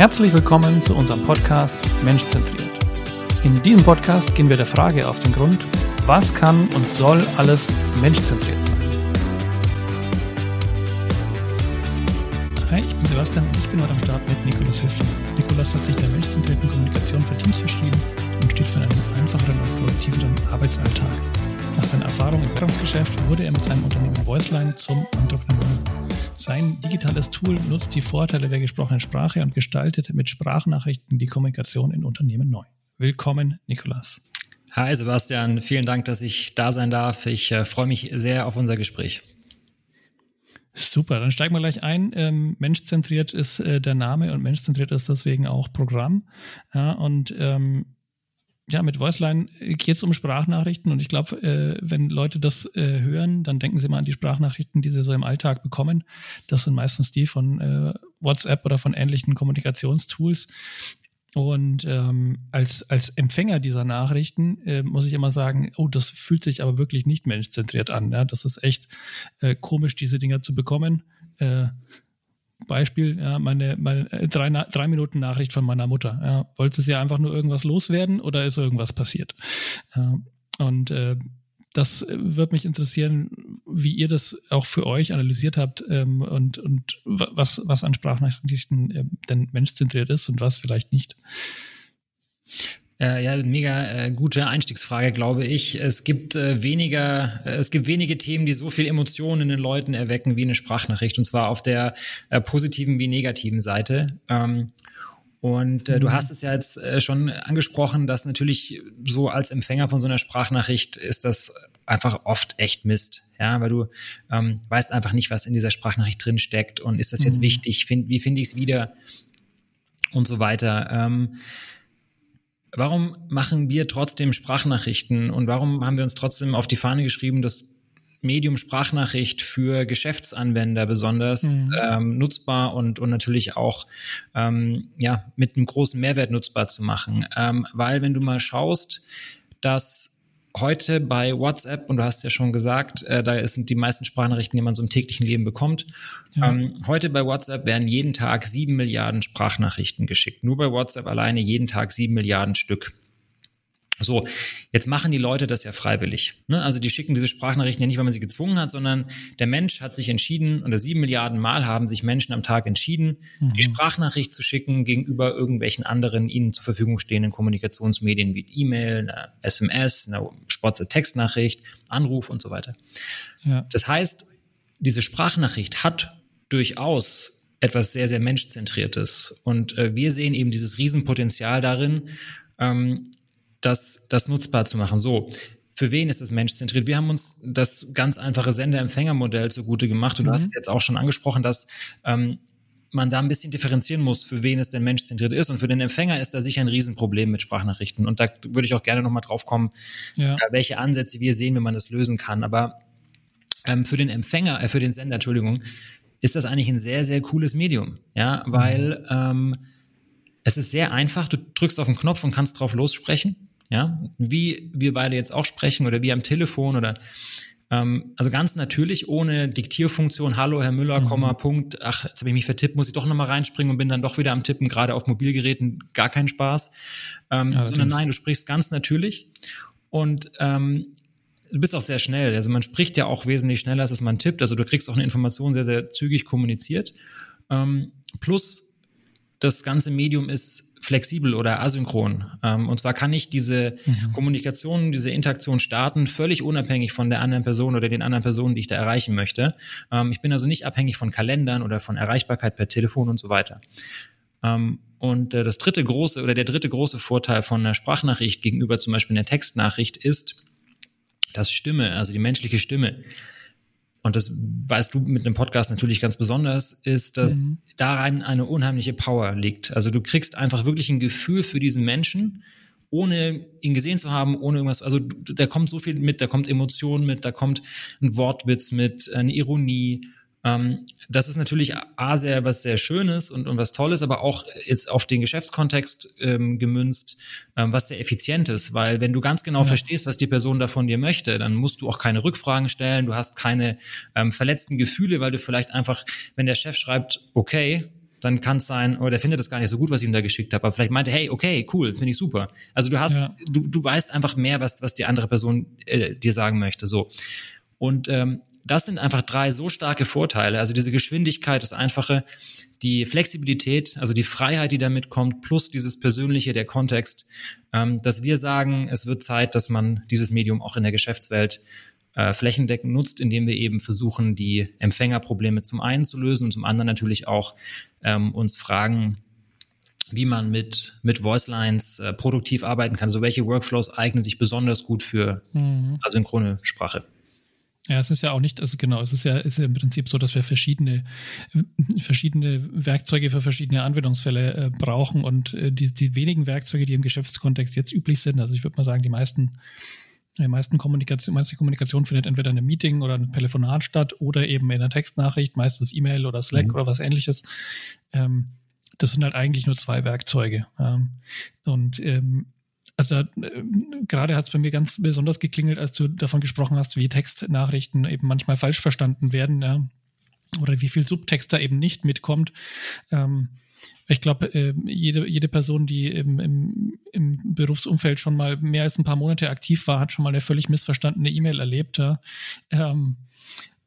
Herzlich willkommen zu unserem Podcast Menschzentriert. In diesem Podcast gehen wir der Frage auf den Grund, was kann und soll alles menschzentriert sein? Hi, ich bin Sebastian und ich bin heute am Start mit Nikolas Höfling. Nikolas hat sich der menschzentrierten Kommunikation für Teams verschrieben und steht für einen einfacheren und produktiveren Arbeitsalltag. Nach seiner Erfahrung im Währungsgeschäft wurde er mit seinem Unternehmen Voiceline zum Entrepreneur. Sein digitales Tool nutzt die Vorteile der gesprochenen Sprache und gestaltet mit Sprachnachrichten die Kommunikation in Unternehmen neu. Willkommen, Nikolas. Hi Sebastian, vielen Dank, dass ich da sein darf. Ich äh, freue mich sehr auf unser Gespräch. Super, dann steigen wir gleich ein. Ähm, menschzentriert ist äh, der Name und menschzentriert ist deswegen auch Programm. Ja, und ähm, ja, mit Voiceline geht es um Sprachnachrichten und ich glaube, äh, wenn Leute das äh, hören, dann denken sie mal an die Sprachnachrichten, die sie so im Alltag bekommen. Das sind meistens die von äh, WhatsApp oder von ähnlichen Kommunikationstools. Und ähm, als, als Empfänger dieser Nachrichten äh, muss ich immer sagen, oh, das fühlt sich aber wirklich nicht menschzentriert an. Ja? Das ist echt äh, komisch, diese Dinger zu bekommen. Äh, Beispiel, ja, meine, meine äh, drei, drei Minuten Nachricht von meiner Mutter. Ja, wollte sie einfach nur irgendwas loswerden oder ist irgendwas passiert? Ja, und äh, das wird mich interessieren, wie ihr das auch für euch analysiert habt ähm, und, und was, was an Sprachnachrichten äh, denn menschzentriert ist und was vielleicht nicht. Äh, ja, mega äh, gute Einstiegsfrage, glaube ich. Es gibt äh, weniger, äh, es gibt wenige Themen, die so viel Emotionen in den Leuten erwecken wie eine Sprachnachricht, und zwar auf der äh, positiven wie negativen Seite. Ähm, und äh, mhm. du hast es ja jetzt äh, schon angesprochen, dass natürlich so als Empfänger von so einer Sprachnachricht ist das einfach oft echt Mist, ja, weil du ähm, weißt einfach nicht, was in dieser Sprachnachricht drin steckt und ist das jetzt mhm. wichtig, find, wie finde ich es wieder und so weiter. Ähm, Warum machen wir trotzdem Sprachnachrichten und warum haben wir uns trotzdem auf die Fahne geschrieben, das Medium Sprachnachricht für Geschäftsanwender besonders mhm. ähm, nutzbar und, und natürlich auch ähm, ja, mit einem großen Mehrwert nutzbar zu machen? Ähm, weil wenn du mal schaust, dass heute bei WhatsApp, und du hast ja schon gesagt, äh, da sind die meisten Sprachnachrichten, die man so im täglichen Leben bekommt. Ja. Ähm, heute bei WhatsApp werden jeden Tag sieben Milliarden Sprachnachrichten geschickt. Nur bei WhatsApp alleine jeden Tag sieben Milliarden Stück. So, jetzt machen die Leute das ja freiwillig. Ne? Also die schicken diese Sprachnachrichten ja nicht, weil man sie gezwungen hat, sondern der Mensch hat sich entschieden, oder sieben Milliarden Mal haben sich Menschen am Tag entschieden, mhm. die Sprachnachricht zu schicken gegenüber irgendwelchen anderen ihnen zur Verfügung stehenden Kommunikationsmedien wie E-Mail, eine SMS, eine spotze Textnachricht, Anruf und so weiter. Ja. Das heißt, diese Sprachnachricht hat durchaus etwas sehr, sehr Menschzentriertes. Und äh, wir sehen eben dieses Riesenpotenzial darin, ähm, das, das nutzbar zu machen. So, für wen ist es menschzentriert? Wir haben uns das ganz einfache Sender-Empfänger-Modell zugute gemacht und mhm. du hast mhm. es jetzt auch schon angesprochen, dass ähm, man da ein bisschen differenzieren muss, für wen es denn menschzentriert ist. Und für den Empfänger ist da sicher ein Riesenproblem mit Sprachnachrichten. Und da würde ich auch gerne nochmal drauf kommen, ja. äh, welche Ansätze wir sehen, wenn man das lösen kann. Aber ähm, für den Empfänger, äh, für den Sender, Entschuldigung, ist das eigentlich ein sehr, sehr cooles Medium. Ja, weil mhm. ähm, es ist sehr einfach. Du drückst auf den Knopf und kannst drauf lossprechen ja, wie wir beide jetzt auch sprechen oder wie am Telefon oder ähm, also ganz natürlich ohne Diktierfunktion, hallo Herr Müller, mhm. Komma, Punkt, ach, jetzt habe ich mich vertippt, muss ich doch nochmal reinspringen und bin dann doch wieder am Tippen, gerade auf Mobilgeräten, gar kein Spaß. Ähm, ja, sondern nein, du sprichst ganz natürlich und ähm, du bist auch sehr schnell. Also man spricht ja auch wesentlich schneller, als man tippt. Also du kriegst auch eine Information sehr, sehr zügig kommuniziert. Ähm, plus das ganze Medium ist flexibel oder asynchron. Ähm, und zwar kann ich diese mhm. Kommunikation, diese Interaktion starten, völlig unabhängig von der anderen Person oder den anderen Personen, die ich da erreichen möchte. Ähm, ich bin also nicht abhängig von Kalendern oder von Erreichbarkeit per Telefon und so weiter. Ähm, und äh, das dritte große oder der dritte große Vorteil von einer Sprachnachricht gegenüber zum Beispiel einer Textnachricht ist, dass Stimme, also die menschliche Stimme, und das weißt du mit einem Podcast natürlich ganz besonders, ist, dass mhm. darin eine unheimliche Power liegt. Also du kriegst einfach wirklich ein Gefühl für diesen Menschen, ohne ihn gesehen zu haben, ohne irgendwas. Also da kommt so viel mit, da kommt Emotion mit, da kommt ein Wortwitz mit, eine Ironie ähm, das ist natürlich A, sehr was sehr Schönes und, und was Tolles, aber auch jetzt auf den Geschäftskontext ähm, gemünzt, ähm, was sehr Effizientes, weil wenn du ganz genau ja. verstehst, was die Person da von dir möchte, dann musst du auch keine Rückfragen stellen, du hast keine ähm, verletzten Gefühle, weil du vielleicht einfach, wenn der Chef schreibt, okay, dann kann es sein, oder der findet das gar nicht so gut, was ich ihm da geschickt habe. Aber vielleicht meinte, hey, okay, cool, finde ich super. Also du hast, ja. du, du weißt einfach mehr, was, was die andere Person äh, dir sagen möchte. So. Und ähm, das sind einfach drei so starke Vorteile. Also diese Geschwindigkeit, das Einfache, die Flexibilität, also die Freiheit, die damit kommt, plus dieses Persönliche, der Kontext, ähm, dass wir sagen, es wird Zeit, dass man dieses Medium auch in der Geschäftswelt äh, flächendeckend nutzt, indem wir eben versuchen, die Empfängerprobleme zum einen zu lösen und zum anderen natürlich auch ähm, uns fragen, wie man mit, mit Voicelines äh, produktiv arbeiten kann. Also welche Workflows eignen sich besonders gut für mhm. asynchrone Sprache. Ja, es ist ja auch nicht, also genau, es ist ja, ist ja im Prinzip so, dass wir verschiedene, verschiedene Werkzeuge für verschiedene Anwendungsfälle äh, brauchen und äh, die, die wenigen Werkzeuge, die im Geschäftskontext jetzt üblich sind, also ich würde mal sagen, die meisten die meisten Kommunikation, meiste Kommunikation findet entweder in einem Meeting oder einem Telefonat statt oder eben in einer Textnachricht, meistens E-Mail oder Slack mhm. oder was ähnliches. Ähm, das sind halt eigentlich nur zwei Werkzeuge. Ähm, und ähm, also äh, gerade hat es bei mir ganz besonders geklingelt, als du davon gesprochen hast, wie Textnachrichten eben manchmal falsch verstanden werden ja, oder wie viel Subtext da eben nicht mitkommt. Ähm, ich glaube, äh, jede, jede Person, die im, im, im, Berufsumfeld schon mal mehr als ein paar Monate aktiv war, hat schon mal eine völlig missverstandene E-Mail erlebt. Ja. Ähm,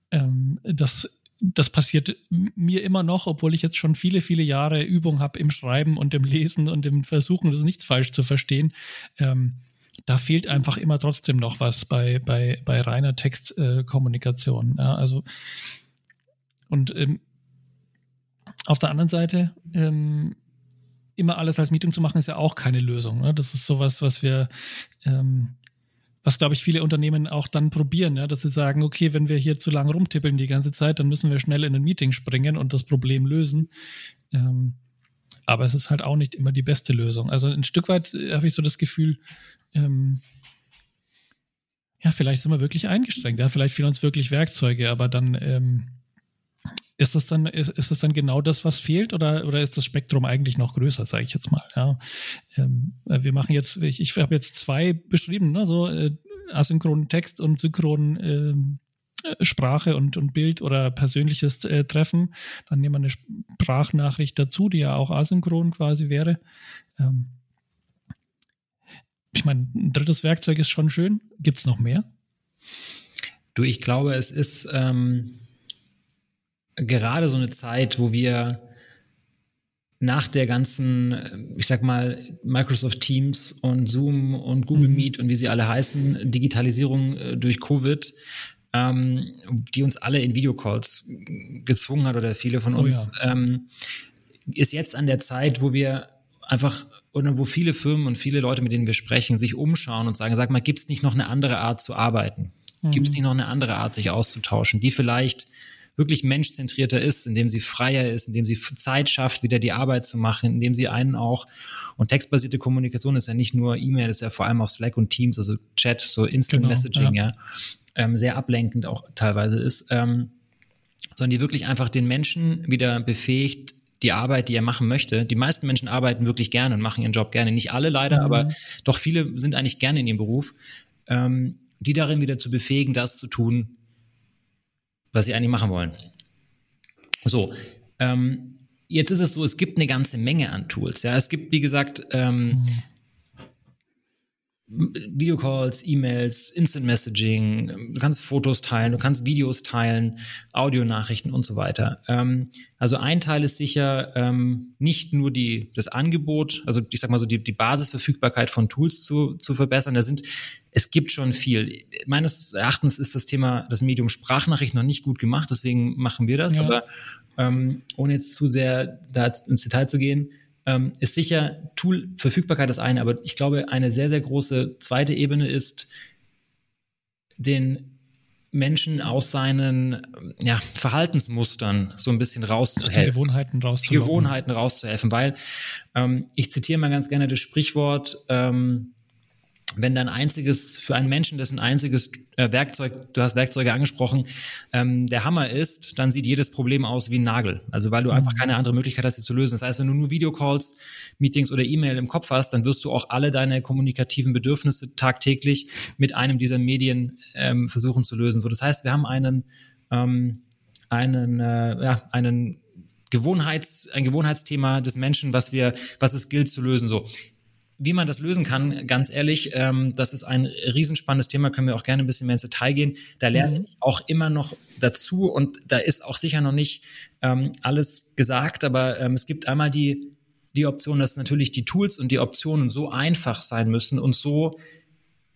ähm, das das passiert mir immer noch, obwohl ich jetzt schon viele, viele Jahre Übung habe im Schreiben und im Lesen und im Versuchen, das nichts falsch zu verstehen. Ähm, da fehlt einfach immer trotzdem noch was bei, bei, bei reiner Textkommunikation. Äh, ja, also, und ähm, auf der anderen Seite, ähm, immer alles als Meeting zu machen, ist ja auch keine Lösung. Ne? Das ist sowas, was wir ähm, was, glaube ich, viele Unternehmen auch dann probieren, ja, dass sie sagen, okay, wenn wir hier zu lange rumtippeln die ganze Zeit, dann müssen wir schnell in ein Meeting springen und das Problem lösen. Ähm, aber es ist halt auch nicht immer die beste Lösung. Also ein Stück weit äh, habe ich so das Gefühl, ähm, ja, vielleicht sind wir wirklich eingeschränkt, ja, vielleicht fehlen uns wirklich Werkzeuge, aber dann ähm, ist das dann, ist, ist dann genau das, was fehlt, oder, oder ist das Spektrum eigentlich noch größer, sage ich jetzt mal? Ja. Ähm, äh, wir machen jetzt, ich, ich habe jetzt zwei beschrieben, ne, so äh, asynchronen Text und synchronen äh, Sprache und, und Bild oder persönliches äh, Treffen. Dann nehmen wir eine Sprachnachricht dazu, die ja auch asynchron quasi wäre. Ähm, ich meine, ein drittes Werkzeug ist schon schön. Gibt es noch mehr? Du, ich glaube, es ist ähm, gerade so eine Zeit, wo wir nach der ganzen, ich sag mal, Microsoft Teams und Zoom und Google mhm. Meet und wie sie alle heißen, Digitalisierung äh, durch Covid, ähm, die uns alle in Videocalls gezwungen hat oder viele von uns, oh ja. ähm, ist jetzt an der Zeit, wo wir einfach oder wo viele Firmen und viele Leute, mit denen wir sprechen, sich umschauen und sagen, sag mal, gibt es nicht noch eine andere Art zu arbeiten? Mhm. Gibt es nicht noch eine andere Art, sich auszutauschen, die vielleicht wirklich menschzentrierter ist, indem sie freier ist, indem sie Zeit schafft, wieder die Arbeit zu machen, indem sie einen auch, und textbasierte Kommunikation ist ja nicht nur E-Mail, ist ja vor allem auch Slack und Teams, also Chat, so Instant genau, Messaging, ja, ja ähm, sehr ablenkend auch teilweise ist, ähm, sondern die wirklich einfach den Menschen wieder befähigt, die Arbeit, die er machen möchte. Die meisten Menschen arbeiten wirklich gerne und machen ihren Job gerne. Nicht alle leider, mhm. aber doch viele sind eigentlich gerne in ihrem Beruf. Ähm, die darin wieder zu befähigen, das zu tun, was sie eigentlich machen wollen. So, ähm, jetzt ist es so, es gibt eine ganze Menge an Tools. Ja, es gibt, wie gesagt, ähm, mhm. Videocalls, E-Mails, Instant Messaging, du kannst Fotos teilen, du kannst Videos teilen, Audionachrichten und so weiter. Ähm, also ein Teil ist sicher ähm, nicht nur die, das Angebot, also ich sag mal so die, die Basisverfügbarkeit von Tools zu, zu verbessern. Da sind, es gibt schon viel. Meines Erachtens ist das Thema, das Medium Sprachnachricht noch nicht gut gemacht, deswegen machen wir das. Ja. Aber ähm, ohne jetzt zu sehr da ins Detail zu gehen, ähm, ist sicher Tool-Verfügbarkeit das eine, aber ich glaube, eine sehr, sehr große zweite Ebene ist, den Menschen aus seinen ja, Verhaltensmustern so ein bisschen rauszuhelfen. Die Gewohnheiten rauszuhelfen. Gewohnheiten rauszuhelfen, weil ähm, ich zitiere mal ganz gerne das Sprichwort, ähm, wenn dein einziges, für einen Menschen, dessen einziges äh, Werkzeug, du hast Werkzeuge angesprochen, ähm, der Hammer ist, dann sieht jedes Problem aus wie ein Nagel. Also weil du mhm. einfach keine andere Möglichkeit hast, sie zu lösen. Das heißt, wenn du nur Videocalls, Meetings oder E-Mail im Kopf hast, dann wirst du auch alle deine kommunikativen Bedürfnisse tagtäglich mit einem dieser Medien ähm, versuchen zu lösen. So, das heißt, wir haben einen, ähm, einen, äh, ja, einen Gewohnheits, ein Gewohnheitsthema des Menschen, was wir, was es gilt zu lösen. So, wie man das lösen kann, ganz ehrlich, ähm, das ist ein riesenspannendes Thema, können wir auch gerne ein bisschen mehr ins Detail gehen. Da lerne mhm. ich auch immer noch dazu und da ist auch sicher noch nicht ähm, alles gesagt, aber ähm, es gibt einmal die, die Option, dass natürlich die Tools und die Optionen so einfach sein müssen und so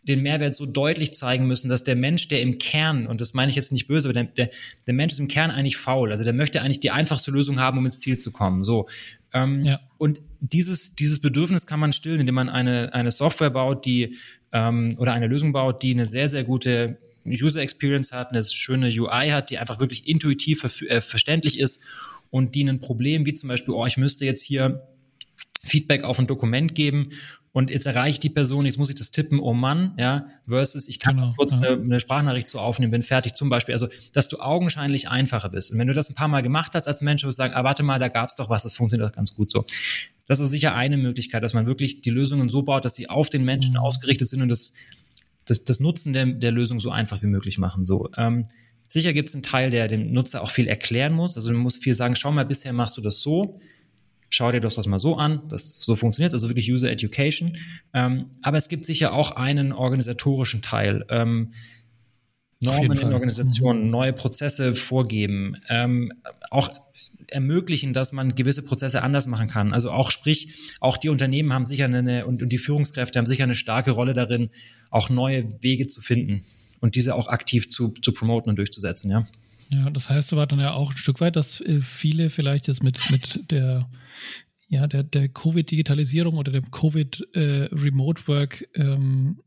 den Mehrwert so deutlich zeigen müssen, dass der Mensch, der im Kern, und das meine ich jetzt nicht böse, aber der, der, der Mensch ist im Kern eigentlich faul. Also der möchte eigentlich die einfachste Lösung haben, um ins Ziel zu kommen. So. Ähm, ja. Und dieses, dieses Bedürfnis kann man stillen, indem man eine, eine Software baut, die ähm, oder eine Lösung baut, die eine sehr, sehr gute User Experience hat, eine schöne UI hat, die einfach wirklich intuitiv ver äh, verständlich ist und die ein Problem wie zum Beispiel, oh, ich müsste jetzt hier Feedback auf ein Dokument geben und jetzt erreicht die Person, jetzt muss ich das tippen, oh Mann, ja, versus ich kann genau, kurz ja. eine, eine, Sprachnachricht zu aufnehmen, bin fertig zum Beispiel. Also, dass du augenscheinlich einfacher bist. Und wenn du das ein paar Mal gemacht hast als Mensch, wirst du sagen, ah, warte mal, da gab es doch was, das funktioniert doch ganz gut so. Das ist sicher eine Möglichkeit, dass man wirklich die Lösungen so baut, dass sie auf den Menschen mhm. ausgerichtet sind und das, das, das Nutzen der, der Lösung so einfach wie möglich machen. So. Ähm, sicher gibt es einen Teil, der dem Nutzer auch viel erklären muss. Also man muss viel sagen, schau mal, bisher machst du das so schau dir das mal so an, das so funktioniert, also wirklich User Education. Ähm, aber es gibt sicher auch einen organisatorischen Teil. Ähm, Normen in Organisationen, mhm. neue Prozesse vorgeben, ähm, auch ermöglichen, dass man gewisse Prozesse anders machen kann. Also auch sprich, auch die Unternehmen haben sicher eine und, und die Führungskräfte haben sicher eine starke Rolle darin, auch neue Wege zu finden und diese auch aktiv zu, zu promoten und durchzusetzen, ja. Ja, das heißt aber dann ja auch ein Stück weit, dass äh, viele vielleicht jetzt mit, mit der, ja, der, der Covid-Digitalisierung oder dem Covid-Remote-Work äh, ähm,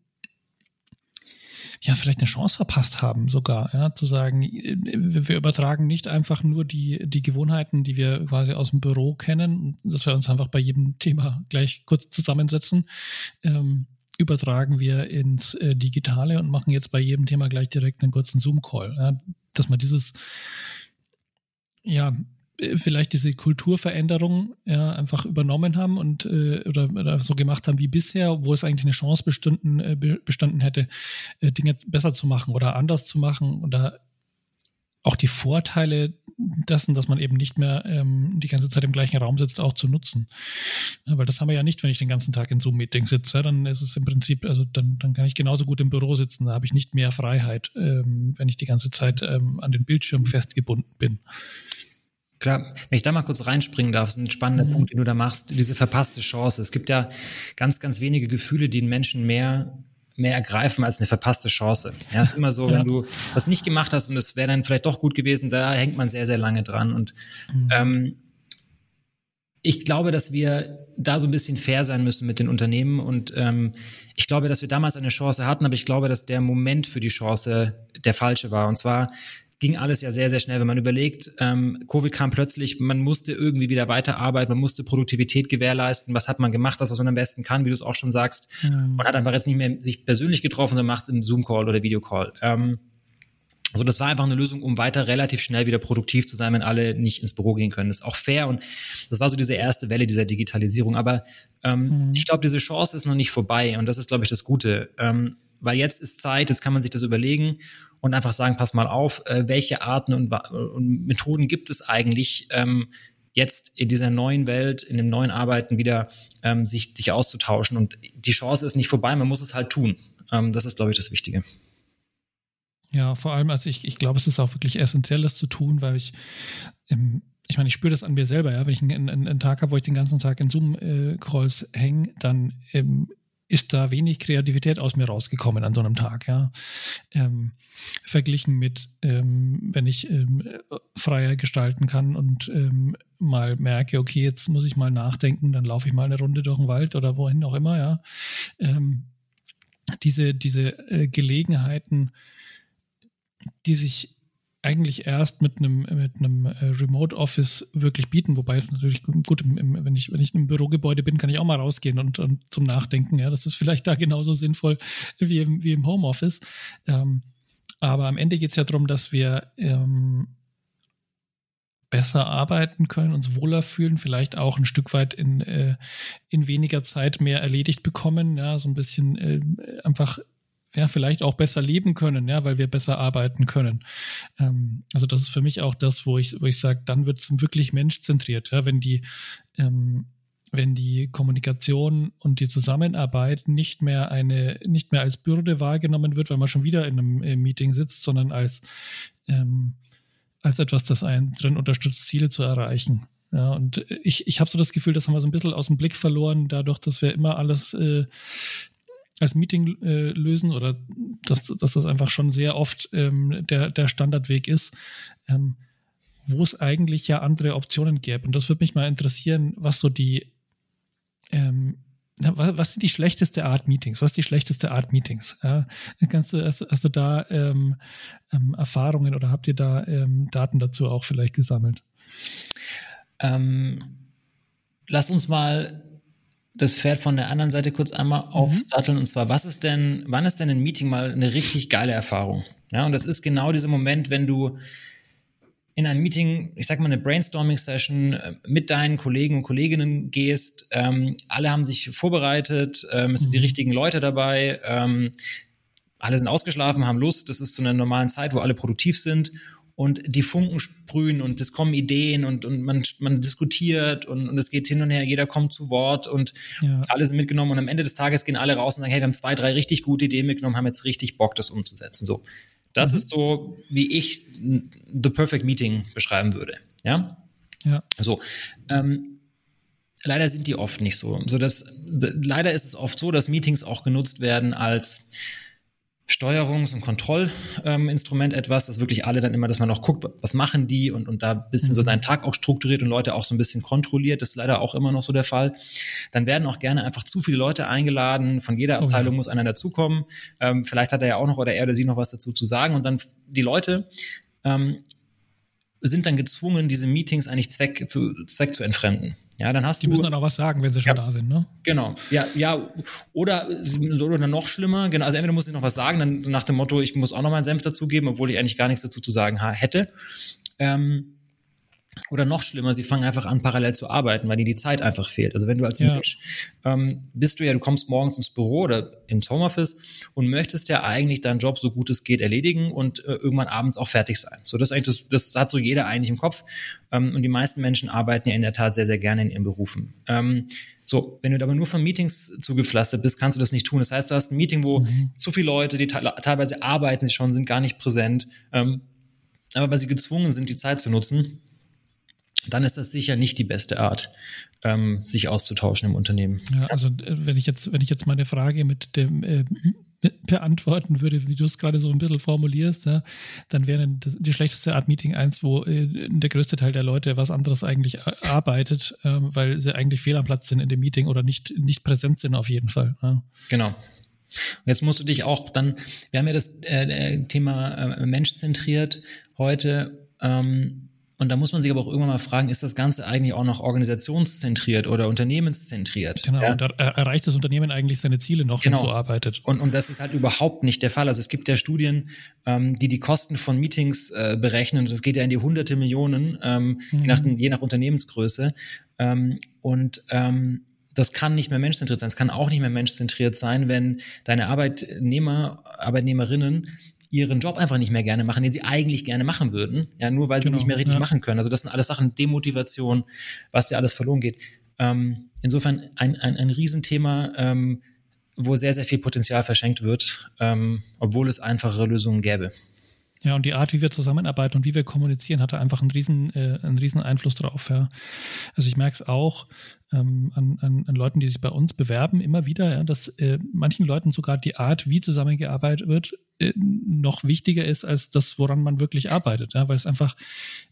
ja, vielleicht eine Chance verpasst haben, sogar, ja, zu sagen, äh, wir übertragen nicht einfach nur die, die Gewohnheiten, die wir quasi aus dem Büro kennen, dass wir uns einfach bei jedem Thema gleich kurz zusammensetzen, ähm, übertragen wir ins äh, Digitale und machen jetzt bei jedem Thema gleich direkt einen kurzen Zoom-Call. Ja, dass man dieses, ja, vielleicht diese Kulturveränderung ja, einfach übernommen haben und äh, oder, oder, so gemacht haben wie bisher, wo es eigentlich eine Chance bestanden, äh, bestanden hätte, äh, Dinge besser zu machen oder anders zu machen oder auch die Vorteile dessen, dass man eben nicht mehr ähm, die ganze Zeit im gleichen Raum sitzt, auch zu nutzen. Ja, weil das haben wir ja nicht, wenn ich den ganzen Tag in Zoom-Meeting sitze. Dann ist es im Prinzip, also dann, dann kann ich genauso gut im Büro sitzen. Da habe ich nicht mehr Freiheit, ähm, wenn ich die ganze Zeit ähm, an den Bildschirm festgebunden bin. Klar, wenn ich da mal kurz reinspringen darf, ist ein spannender mhm. Punkt, den du da machst, diese verpasste Chance. Es gibt ja ganz, ganz wenige Gefühle, die einen Menschen mehr mehr ergreifen als eine verpasste Chance. Ja, ist immer so, ja. wenn du was nicht gemacht hast und es wäre dann vielleicht doch gut gewesen, da hängt man sehr, sehr lange dran. Und mhm. ähm, ich glaube, dass wir da so ein bisschen fair sein müssen mit den Unternehmen und ähm, ich glaube, dass wir damals eine Chance hatten, aber ich glaube, dass der Moment für die Chance der falsche war. Und zwar ging alles ja sehr, sehr schnell. Wenn man überlegt, ähm, Covid kam plötzlich, man musste irgendwie wieder weiterarbeiten, man musste Produktivität gewährleisten. Was hat man gemacht? Das, was man am besten kann, wie du es auch schon sagst. Mhm. Man hat einfach jetzt nicht mehr sich persönlich getroffen, sondern macht es im Zoom-Call oder Videocall. Ähm, also das war einfach eine Lösung, um weiter relativ schnell wieder produktiv zu sein, wenn alle nicht ins Büro gehen können. Das ist auch fair und das war so diese erste Welle dieser Digitalisierung. Aber ähm, mhm. ich glaube, diese Chance ist noch nicht vorbei und das ist, glaube ich, das Gute. Ähm, weil jetzt ist Zeit, jetzt kann man sich das überlegen und einfach sagen, pass mal auf, äh, welche Arten und, und, Methoden gibt es eigentlich, ähm, jetzt in dieser neuen Welt, in dem neuen Arbeiten wieder ähm, sich, sich auszutauschen. Und die Chance ist nicht vorbei, man muss es halt tun. Ähm, das ist, glaube ich, das Wichtige. Ja, vor allem, also ich, ich glaube, es ist auch wirklich essentiell, das zu tun, weil ich, ähm, ich meine, ich spüre das an mir selber, ja, wenn ich einen, einen, einen Tag habe, wo ich den ganzen Tag in Zoom-Calls äh, hänge, dann ähm, ist da wenig Kreativität aus mir rausgekommen an so einem Tag, ja. Ähm, verglichen mit, ähm, wenn ich ähm, freier gestalten kann und ähm, mal merke, okay, jetzt muss ich mal nachdenken, dann laufe ich mal eine Runde durch den Wald oder wohin auch immer, ja. Ähm, diese diese äh, Gelegenheiten, die sich eigentlich erst mit einem, mit einem äh, Remote Office wirklich bieten, wobei natürlich gut, wenn ich, wenn ich im Bürogebäude bin, kann ich auch mal rausgehen und, und zum Nachdenken. Ja, das ist vielleicht da genauso sinnvoll wie im, wie im Homeoffice. Ähm, aber am Ende geht es ja darum, dass wir ähm, besser arbeiten können, uns wohler fühlen, vielleicht auch ein Stück weit in, äh, in weniger Zeit mehr erledigt bekommen, ja, so ein bisschen äh, einfach ja, vielleicht auch besser leben können, ja, weil wir besser arbeiten können. Ähm, also das ist für mich auch das, wo ich, wo ich sage, dann wird es wirklich menschzentriert, ja, wenn die, ähm, wenn die Kommunikation und die Zusammenarbeit nicht mehr eine, nicht mehr als Bürde wahrgenommen wird, weil man schon wieder in einem äh, Meeting sitzt, sondern als, ähm, als etwas, das einen drin unterstützt, Ziele zu erreichen. Ja, und ich, ich habe so das Gefühl, das haben wir so ein bisschen aus dem Blick verloren, dadurch, dass wir immer alles äh, als Meeting äh, lösen oder dass, dass das einfach schon sehr oft ähm, der, der Standardweg ist, ähm, wo es eigentlich ja andere Optionen gäbe. Und das würde mich mal interessieren, was so die, ähm, was, was sind die schlechteste Art Meetings? Was ist die schlechteste Art Meetings? Ja, kannst du, hast, hast du da ähm, ähm, Erfahrungen oder habt ihr da ähm, Daten dazu auch vielleicht gesammelt? Lass uns mal das Pferd von der anderen Seite kurz einmal mhm. aufsatteln. Und zwar, was ist denn, wann ist denn ein Meeting mal eine richtig geile Erfahrung? Ja, und das ist genau dieser Moment, wenn du in ein Meeting, ich sag mal eine Brainstorming-Session äh, mit deinen Kollegen und Kolleginnen gehst. Ähm, alle haben sich vorbereitet, ähm, es sind die mhm. richtigen Leute dabei, ähm, alle sind ausgeschlafen, haben Lust. Das ist zu einer normalen Zeit, wo alle produktiv sind und die Funken sprühen und es kommen Ideen und, und man, man diskutiert und, und es geht hin und her, jeder kommt zu Wort und ja. alle sind mitgenommen und am Ende des Tages gehen alle raus und sagen, hey, wir haben zwei, drei richtig gute Ideen mitgenommen, haben jetzt richtig Bock, das umzusetzen. So. Das mhm. ist so, wie ich The Perfect Meeting beschreiben würde. Ja. Ja. So. Ähm, leider sind die oft nicht so. so dass, leider ist es oft so, dass Meetings auch genutzt werden als Steuerungs- und Kontrollinstrument ähm, etwas, dass wirklich alle dann immer, dass man auch guckt, was machen die und, und da ein bisschen so mhm. seinen Tag auch strukturiert und Leute auch so ein bisschen kontrolliert. Das ist leider auch immer noch so der Fall. Dann werden auch gerne einfach zu viele Leute eingeladen. Von jeder Abteilung okay. muss einer dazukommen. Ähm, vielleicht hat er ja auch noch oder er oder sie noch was dazu zu sagen. Und dann die Leute ähm, sind dann gezwungen, diese Meetings eigentlich Zweck zu, Zweck zu entfremden. Ja, dann hast die du. Die müssen dann auch was sagen, wenn sie schon ja, da sind, ne? Genau. Ja, ja. Oder, oder noch schlimmer, genau. Also entweder muss ich noch was sagen, dann nach dem Motto, ich muss auch noch meinen Senf dazugeben, obwohl ich eigentlich gar nichts dazu zu sagen hätte. Ähm, oder noch schlimmer, sie fangen einfach an, parallel zu arbeiten, weil ihnen die Zeit einfach fehlt. Also wenn du als ja. Mensch ähm, bist du ja, du kommst morgens ins Büro oder ins Homeoffice und möchtest ja eigentlich deinen Job so gut es geht erledigen und äh, irgendwann abends auch fertig sein. So, das, eigentlich das, das hat so jeder eigentlich im Kopf. Ähm, und die meisten Menschen arbeiten ja in der Tat sehr, sehr gerne in ihren Berufen. Ähm, so, wenn du aber nur von Meetings zugepflastert bist, kannst du das nicht tun. Das heißt, du hast ein Meeting, wo mhm. zu viele Leute, die teilweise arbeiten schon, sind gar nicht präsent, ähm, aber weil sie gezwungen sind, die Zeit zu nutzen dann ist das sicher nicht die beste Art, ähm, sich auszutauschen im Unternehmen. Ja, also äh, wenn ich jetzt, wenn ich jetzt meine Frage mit dem äh, beantworten würde, wie du es gerade so ein bisschen formulierst, ja, dann wäre die schlechteste Art Meeting eins, wo äh, der größte Teil der Leute was anderes eigentlich arbeitet, äh, weil sie eigentlich fehl am Platz sind in dem Meeting oder nicht, nicht präsent sind auf jeden Fall. Ja. Genau. Und jetzt musst du dich auch dann, wir haben ja das äh, Thema äh, Mensch zentriert heute. Ähm, und da muss man sich aber auch irgendwann mal fragen, ist das Ganze eigentlich auch noch organisationszentriert oder unternehmenszentriert? Genau, ja? und erreicht das Unternehmen eigentlich seine Ziele noch, genau. wenn es so arbeitet? Und, und das ist halt überhaupt nicht der Fall. Also es gibt ja Studien, ähm, die die Kosten von Meetings äh, berechnen. Das geht ja in die hunderte Millionen, ähm, mhm. je, nach, je nach Unternehmensgröße. Ähm, und ähm, das kann nicht mehr menschzentriert sein. Es kann auch nicht mehr menschzentriert sein, wenn deine Arbeitnehmer, Arbeitnehmerinnen ihren Job einfach nicht mehr gerne machen, den sie eigentlich gerne machen würden, ja, nur weil sie genau, nicht mehr richtig ja. machen können. Also das sind alles Sachen, Demotivation, was dir alles verloren geht. Ähm, insofern ein, ein, ein Riesenthema, ähm, wo sehr, sehr viel Potenzial verschenkt wird, ähm, obwohl es einfachere Lösungen gäbe. Ja, und die Art, wie wir zusammenarbeiten und wie wir kommunizieren, hat da einfach einen riesen, äh, einen riesen Einfluss drauf. Ja. Also ich merke es auch ähm, an, an, an Leuten, die sich bei uns bewerben, immer wieder, ja, dass äh, manchen Leuten sogar die Art, wie zusammengearbeitet wird, äh, noch wichtiger ist als das, woran man wirklich arbeitet. Ja, weil es einfach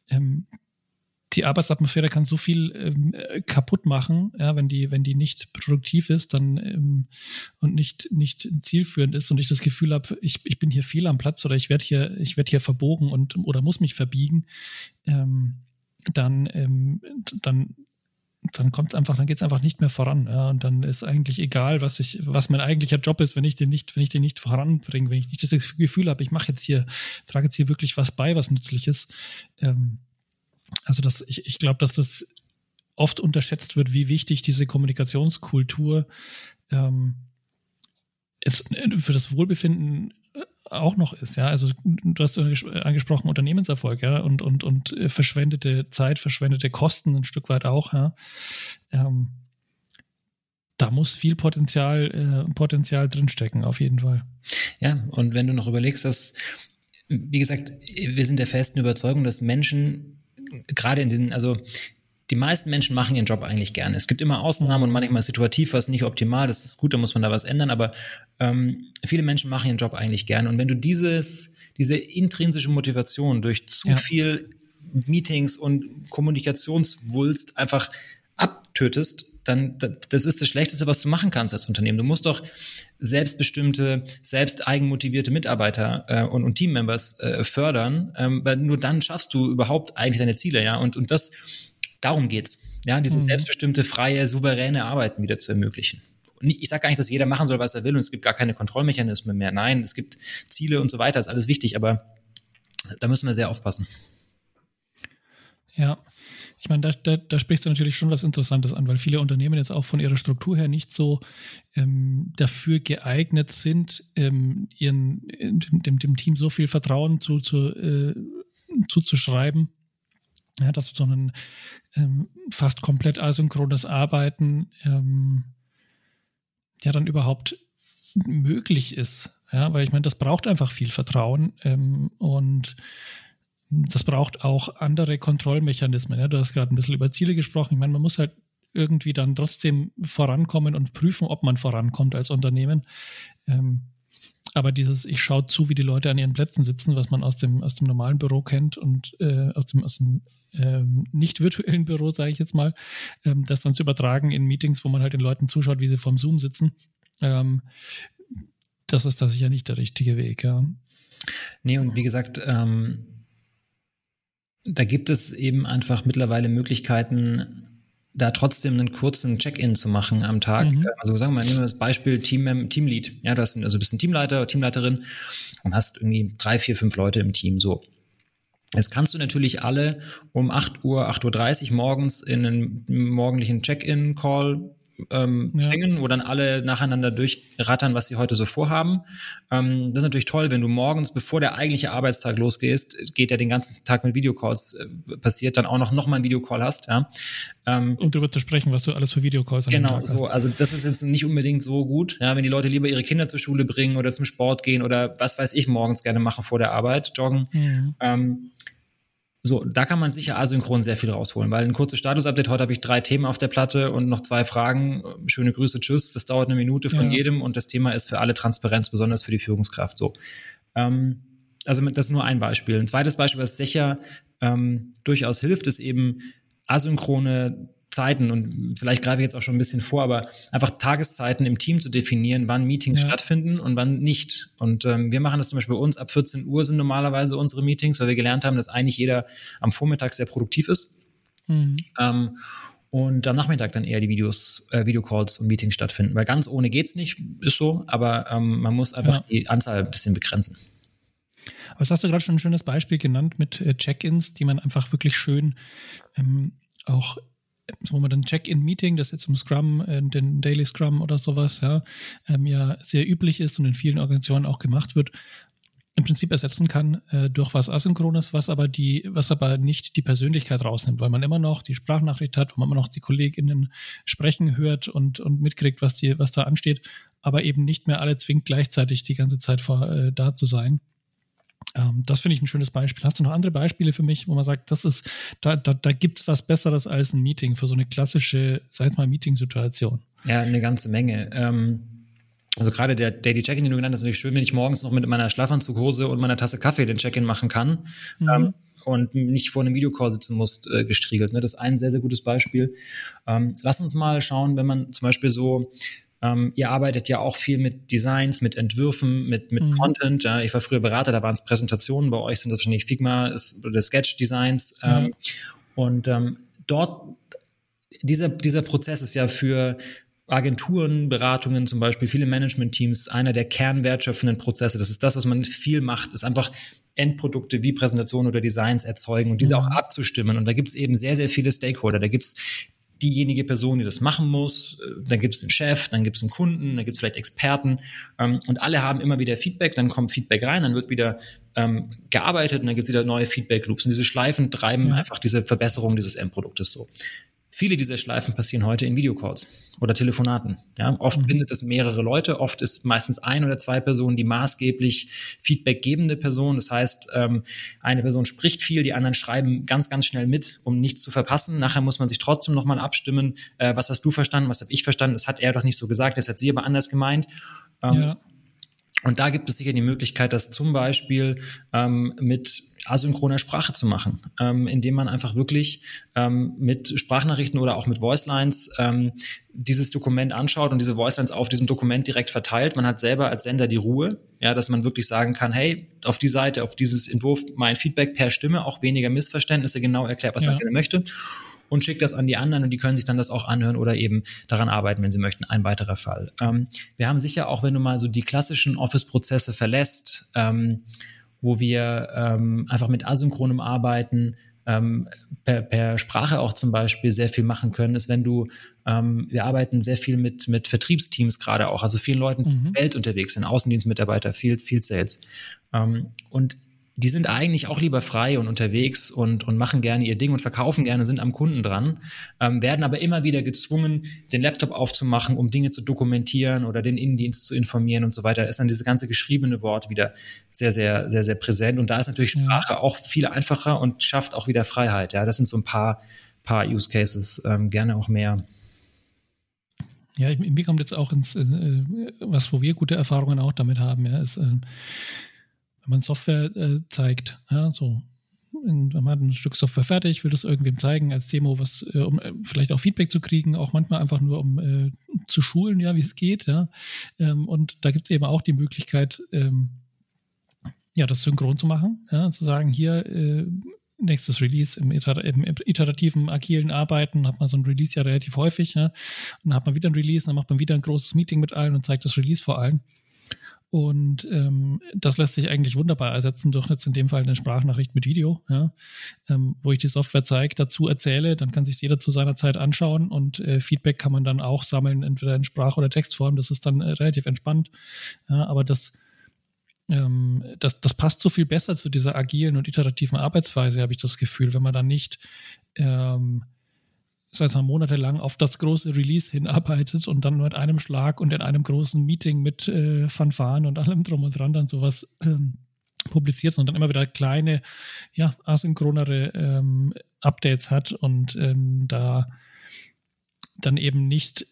ähm, die Arbeitsatmosphäre kann so viel ähm, kaputt machen, ja, wenn die, wenn die nicht produktiv ist, dann ähm, und nicht, nicht zielführend ist und ich das Gefühl habe, ich, ich bin hier fehl am Platz oder ich werde hier, ich werde hier verbogen und oder muss mich verbiegen, ähm, dann, ähm, dann dann kommt einfach, dann geht es einfach nicht mehr voran. Ja, und dann ist eigentlich egal, was ich, was mein eigentlicher Job ist, wenn ich den nicht, wenn ich den nicht voranbringe, wenn ich nicht das Gefühl habe, ich mache jetzt hier, trage jetzt hier wirklich was bei, was nützlich ist, ähm, also das, ich, ich glaube, dass das oft unterschätzt wird, wie wichtig diese Kommunikationskultur ähm, es für das Wohlbefinden auch noch ist, ja. Also du hast angesprochen Unternehmenserfolg, ja, und, und, und verschwendete Zeit, verschwendete Kosten ein Stück weit auch, ja. Ähm, da muss viel Potenzial, äh, Potenzial drinstecken, auf jeden Fall. Ja, und wenn du noch überlegst, dass, wie gesagt, wir sind der festen Überzeugung, dass Menschen gerade in den, also die meisten Menschen machen ihren Job eigentlich gerne. Es gibt immer Ausnahmen und manchmal situativ was nicht optimal. Das ist gut, da muss man da was ändern. Aber ähm, viele Menschen machen ihren Job eigentlich gerne. Und wenn du dieses, diese intrinsische Motivation durch zu ja. viel Meetings und Kommunikationswulst einfach abtötest, dann das ist das Schlechteste, was du machen kannst als Unternehmen. Du musst doch selbstbestimmte, selbst eigenmotivierte Mitarbeiter äh, und, und Teammembers äh, fördern, ähm, weil nur dann schaffst du überhaupt eigentlich deine Ziele, ja. Und, und das Darum geht's. Ja, diese mhm. selbstbestimmte, freie, souveräne Arbeiten wieder zu ermöglichen. Und ich sage gar nicht, dass jeder machen soll, was er will und es gibt gar keine Kontrollmechanismen mehr. Nein, es gibt Ziele und so weiter, ist alles wichtig, aber da müssen wir sehr aufpassen. Ja, ich meine, da, da, da, sprichst du natürlich schon was Interessantes an, weil viele Unternehmen jetzt auch von ihrer Struktur her nicht so ähm, dafür geeignet sind, ähm, ihren, dem, dem, Team so viel Vertrauen zu, zu, äh, zuzuschreiben, ja, dass so ein ähm, fast komplett asynchrones Arbeiten ähm, ja dann überhaupt möglich ist. Ja, weil ich meine, das braucht einfach viel Vertrauen ähm, und das braucht auch andere Kontrollmechanismen. Ja, du hast gerade ein bisschen über Ziele gesprochen. Ich meine, man muss halt irgendwie dann trotzdem vorankommen und prüfen, ob man vorankommt als Unternehmen. Ähm, aber dieses, ich schaue zu, wie die Leute an ihren Plätzen sitzen, was man aus dem, aus dem normalen Büro kennt und äh, aus dem, aus dem ähm, nicht virtuellen Büro, sage ich jetzt mal, ähm, das dann zu übertragen in Meetings, wo man halt den Leuten zuschaut, wie sie vorm Zoom sitzen, ähm, das ist da sicher nicht der richtige Weg, ja. Nee, und wie gesagt, ähm, da gibt es eben einfach mittlerweile Möglichkeiten, da trotzdem einen kurzen Check-in zu machen am Tag. Mhm. Also sagen wir mal, nehmen wir das Beispiel Team, Teamlead. Ja, du hast, also bist ein Teamleiter, Teamleiterin und hast irgendwie drei, vier, fünf Leute im Team. So. Jetzt kannst du natürlich alle um 8 Uhr, 8.30 Uhr morgens in einen morgendlichen Check-in-Call ähm, ja. zwingen, wo dann alle nacheinander durchrattern, was sie heute so vorhaben. Ähm, das ist natürlich toll, wenn du morgens, bevor der eigentliche Arbeitstag losgeht, geht ja den ganzen Tag mit Videocalls äh, passiert, dann auch noch, noch mal einen Videocall hast. Ja. Ähm, und darüber zu sprechen, was du alles für Videocalls an Genau, so. Hast. Also das ist jetzt nicht unbedingt so gut, ja, wenn die Leute lieber ihre Kinder zur Schule bringen oder zum Sport gehen oder was weiß ich morgens gerne machen vor der Arbeit, joggen. Mhm. Ähm, so, da kann man sicher asynchron sehr viel rausholen, weil ein kurzes Status-Update, heute habe ich drei Themen auf der Platte und noch zwei Fragen. Schöne Grüße, tschüss. Das dauert eine Minute von ja. jedem und das Thema ist für alle Transparenz, besonders für die Führungskraft so. Ähm, also das ist nur ein Beispiel. Ein zweites Beispiel, was sicher ähm, durchaus hilft, ist eben asynchrone Zeiten und vielleicht greife ich jetzt auch schon ein bisschen vor, aber einfach Tageszeiten im Team zu definieren, wann Meetings ja. stattfinden und wann nicht. Und ähm, wir machen das zum Beispiel bei uns ab 14 Uhr sind normalerweise unsere Meetings, weil wir gelernt haben, dass eigentlich jeder am Vormittag sehr produktiv ist. Mhm. Ähm, und am Nachmittag dann eher die Videos, äh, Videocalls und Meetings stattfinden. Weil ganz ohne geht's nicht, ist so, aber ähm, man muss einfach ja. die Anzahl ein bisschen begrenzen. Aber das hast du gerade schon ein schönes Beispiel genannt mit äh, Check-ins, die man einfach wirklich schön ähm, auch wo man dann Check-in-Meeting, das jetzt im Scrum, äh, den Daily Scrum oder sowas, ja, ähm, ja sehr üblich ist und in vielen Organisationen auch gemacht wird, im Prinzip ersetzen kann äh, durch was Asynchrones, was aber die, was aber nicht die Persönlichkeit rausnimmt, weil man immer noch die Sprachnachricht hat, wo man immer noch die KollegInnen sprechen hört und, und mitkriegt, was die, was da ansteht, aber eben nicht mehr alle zwingt, gleichzeitig die ganze Zeit vor, äh, da zu sein. Ähm, das finde ich ein schönes Beispiel. Hast du noch andere Beispiele für mich, wo man sagt, das ist, da, da, da gibt es was Besseres als ein Meeting für so eine klassische, sag ich mal, Meeting-Situation? Ja, eine ganze Menge. Ähm also gerade der Daily Check-in, den du genannt hast, ist natürlich schön, wenn ich morgens noch mit meiner Schlafanzughose und meiner Tasse Kaffee den Check-in machen kann mhm. ähm, und nicht vor einem Videocall sitzen muss, äh, gestriegelt. Ne? Das ist ein sehr, sehr gutes Beispiel. Ähm, lass uns mal schauen, wenn man zum Beispiel so ähm, ihr arbeitet ja auch viel mit Designs, mit Entwürfen, mit, mit mhm. Content. Ja. Ich war früher Berater, da waren es Präsentationen. Bei euch sind das wahrscheinlich Figma oder Sketch-Designs. Mhm. Ähm, und ähm, dort, dieser, dieser Prozess ist ja für Agenturen, Beratungen zum Beispiel, viele Management-Teams, einer der kernwertschöpfenden Prozesse. Das ist das, was man viel macht, ist einfach Endprodukte wie Präsentationen oder Designs erzeugen und diese mhm. auch abzustimmen. Und da gibt es eben sehr, sehr viele Stakeholder. Da gibt es diejenige Person, die das machen muss. Dann gibt es den Chef, dann gibt es einen Kunden, dann gibt es vielleicht Experten ähm, und alle haben immer wieder Feedback, dann kommt Feedback rein, dann wird wieder ähm, gearbeitet und dann gibt es wieder neue Feedback-Loops. Und diese Schleifen treiben ja. einfach diese Verbesserung dieses Endproduktes so. Viele dieser Schleifen passieren heute in Videocalls oder Telefonaten. Ja, oft mhm. bindet es mehrere Leute, oft ist meistens ein oder zwei Personen die maßgeblich Feedback gebende Person. Das heißt, ähm, eine Person spricht viel, die anderen schreiben ganz, ganz schnell mit, um nichts zu verpassen. Nachher muss man sich trotzdem nochmal abstimmen. Äh, was hast du verstanden? Was habe ich verstanden? Das hat er doch nicht so gesagt, das hat sie aber anders gemeint. Ähm, ja. Und da gibt es sicher die Möglichkeit, das zum Beispiel ähm, mit asynchroner Sprache zu machen, ähm, indem man einfach wirklich ähm, mit Sprachnachrichten oder auch mit Voicelines ähm, dieses Dokument anschaut und diese Voicelines auf diesem Dokument direkt verteilt. Man hat selber als Sender die Ruhe, ja, dass man wirklich sagen kann, hey, auf die Seite, auf dieses Entwurf mein Feedback per Stimme, auch weniger Missverständnisse, genau erklärt, was ja. man gerne möchte und schickt das an die anderen und die können sich dann das auch anhören oder eben daran arbeiten, wenn sie möchten. Ein weiterer Fall. Ähm, wir haben sicher auch, wenn du mal so die klassischen Office-Prozesse verlässt, ähm, wo wir ähm, einfach mit asynchronem Arbeiten ähm, per, per Sprache auch zum Beispiel sehr viel machen können, ist, wenn du, ähm, wir arbeiten sehr viel mit, mit Vertriebsteams gerade auch, also vielen Leuten mhm. Welt unterwegs sind, Außendienstmitarbeiter, Field, Field Sales. Ähm, und die sind eigentlich auch lieber frei und unterwegs und, und machen gerne ihr Ding und verkaufen gerne, sind am Kunden dran, ähm, werden aber immer wieder gezwungen, den Laptop aufzumachen, um Dinge zu dokumentieren oder den Innendienst zu informieren und so weiter. Da ist dann dieses ganze geschriebene Wort wieder sehr, sehr, sehr, sehr präsent. Und da ist natürlich Sprache auch viel einfacher und schafft auch wieder Freiheit. Ja, das sind so ein paar, paar Use Cases, ähm, gerne auch mehr. Ja, mir kommt jetzt auch ins, äh, was, wo wir gute Erfahrungen auch damit haben, ja, ist, äh, wenn man Software äh, zeigt, ja, so in, man hat ein Stück Software fertig, will das irgendwem zeigen als Demo, was, äh, um äh, vielleicht auch Feedback zu kriegen, auch manchmal einfach nur um äh, zu schulen, ja, wie es geht, ja. Ähm, und da gibt es eben auch die Möglichkeit, ähm, ja, das synchron zu machen, ja, zu sagen, hier äh, nächstes Release im, Iter im, iterativen, agilen Arbeiten hat man so ein Release ja relativ häufig, ja. Und dann hat man wieder ein Release, dann macht man wieder ein großes Meeting mit allen und zeigt das Release vor allen. Und ähm, das lässt sich eigentlich wunderbar ersetzen durch jetzt in dem Fall eine Sprachnachricht mit Video, ja, ähm, wo ich die Software zeige, dazu erzähle, dann kann sich jeder zu seiner Zeit anschauen und äh, Feedback kann man dann auch sammeln, entweder in Sprach- oder Textform. Das ist dann äh, relativ entspannt. Ja, aber das, ähm, das, das passt so viel besser zu dieser agilen und iterativen Arbeitsweise, habe ich das Gefühl, wenn man dann nicht ähm, seit monatelang auf das große Release hinarbeitet und dann mit einem Schlag und in einem großen Meeting mit äh, Fanfaren und allem drum und dran dann sowas ähm, publiziert, sondern immer wieder kleine, ja, asynchronere ähm, Updates hat und ähm, da dann eben nicht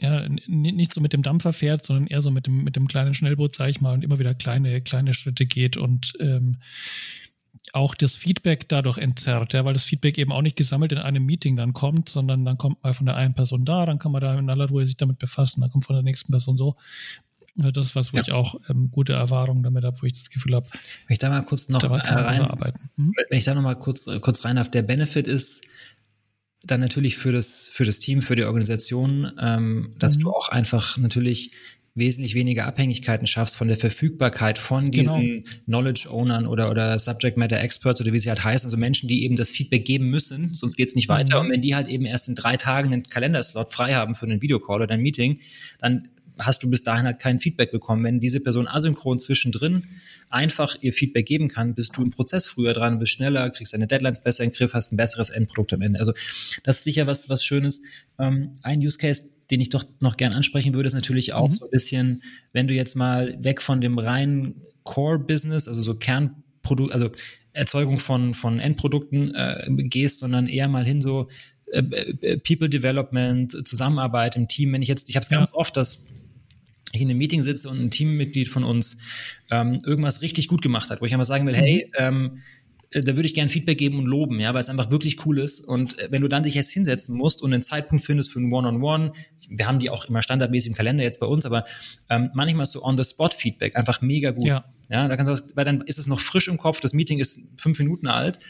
ja, nicht so mit dem Dampfer fährt, sondern eher so mit dem, mit dem kleinen Schnellboot, sag ich mal, und immer wieder kleine, kleine Schritte geht und ähm, auch das Feedback dadurch entzerrt, ja, weil das Feedback eben auch nicht gesammelt in einem Meeting dann kommt, sondern dann kommt mal von der einen Person da, dann kann man da in aller Ruhe sich damit befassen, dann kommt von der nächsten Person so. Das ist was, wo ja. ich auch ähm, gute Erfahrungen damit habe, wo ich das Gefühl habe. Wenn ich da mal kurz noch rein, arbeiten. Hm? wenn ich da noch mal kurz, kurz rein darf, der Benefit ist dann natürlich für das, für das Team, für die Organisation, ähm, dass mhm. du auch einfach natürlich wesentlich weniger Abhängigkeiten schaffst von der Verfügbarkeit von genau. diesen Knowledge Ownern oder, oder Subject Matter Experts oder wie sie halt heißen, also Menschen, die eben das Feedback geben müssen, sonst geht's nicht weiter. Mhm. Und wenn die halt eben erst in drei Tagen einen Kalenderslot frei haben für einen Videocall oder ein Meeting, dann hast du bis dahin halt kein Feedback bekommen. Wenn diese Person asynchron zwischendrin einfach ihr Feedback geben kann, bist du im Prozess früher dran, bist schneller, kriegst deine Deadlines besser in den Griff, hast ein besseres Endprodukt am Ende. Also das ist sicher was, was Schönes. Ähm, ein Use Case, den ich doch noch gern ansprechen würde, ist natürlich auch mhm. so ein bisschen, wenn du jetzt mal weg von dem reinen Core-Business, also so Kernprodukt, also Erzeugung von, von Endprodukten äh, gehst, sondern eher mal hin so äh, äh People Development, Zusammenarbeit im Team. Wenn ich jetzt, ich habe es ja. ganz oft, dass ich in einem Meeting sitze und ein Teammitglied von uns ähm, irgendwas richtig gut gemacht hat, wo ich einfach sagen will, mhm. hey, ähm, äh, da würde ich gerne Feedback geben und loben, ja, weil es einfach wirklich cool ist. Und äh, wenn du dann dich jetzt hinsetzen musst und einen Zeitpunkt findest für ein One-on-One, -on -One, wir haben die auch immer standardmäßig im Kalender jetzt bei uns, aber ähm, manchmal ist so On-the-Spot-Feedback einfach mega gut. Ja. Ja, da kannst du, weil dann ist es noch frisch im Kopf, das Meeting ist fünf Minuten alt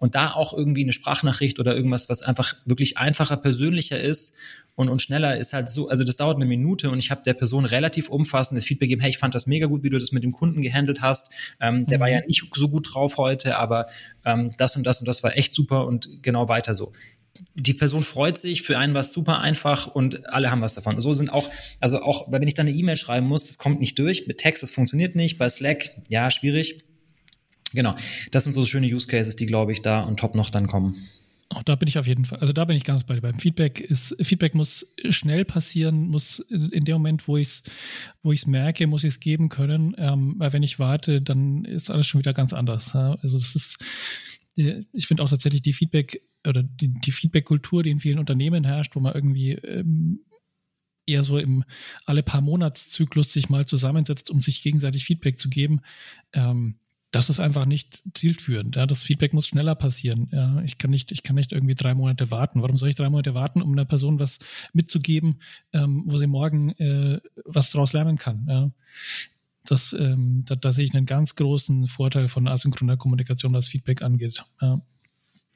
und da auch irgendwie eine Sprachnachricht oder irgendwas, was einfach wirklich einfacher, persönlicher ist und, und schneller ist halt so, also das dauert eine Minute und ich habe der Person relativ umfassendes Feedback gegeben, hey, ich fand das mega gut, wie du das mit dem Kunden gehandelt hast. Ähm, der mhm. war ja nicht so gut drauf heute, aber ähm, das und das und das war echt super und genau weiter so die Person freut sich, für einen war es super einfach und alle haben was davon. So sind auch, also auch, weil wenn ich dann eine E-Mail schreiben muss, das kommt nicht durch, mit Text, das funktioniert nicht, bei Slack, ja, schwierig. Genau, das sind so schöne Use Cases, die, glaube ich, da und top noch dann kommen. Auch da bin ich auf jeden Fall, also da bin ich ganz bei dir. Beim Feedback ist, Feedback muss schnell passieren, muss in dem Moment, wo ich es wo ich's merke, muss ich es geben können. Ähm, weil wenn ich warte, dann ist alles schon wieder ganz anders. Ja? Also das ist, ich finde auch tatsächlich die Feedback oder die, die Feedback-Kultur, die in vielen Unternehmen herrscht, wo man irgendwie ähm, eher so im alle paar Monatszyklus sich mal zusammensetzt, um sich gegenseitig Feedback zu geben. Ähm, das ist einfach nicht zielführend. Ja, das Feedback muss schneller passieren. Ja, ich kann nicht, ich kann nicht irgendwie drei Monate warten. Warum soll ich drei Monate warten, um einer Person was mitzugeben, ähm, wo sie morgen äh, was daraus lernen kann? Ja, das, ähm, da, da sehe ich einen ganz großen Vorteil von asynchroner Kommunikation, was Feedback angeht. Ja.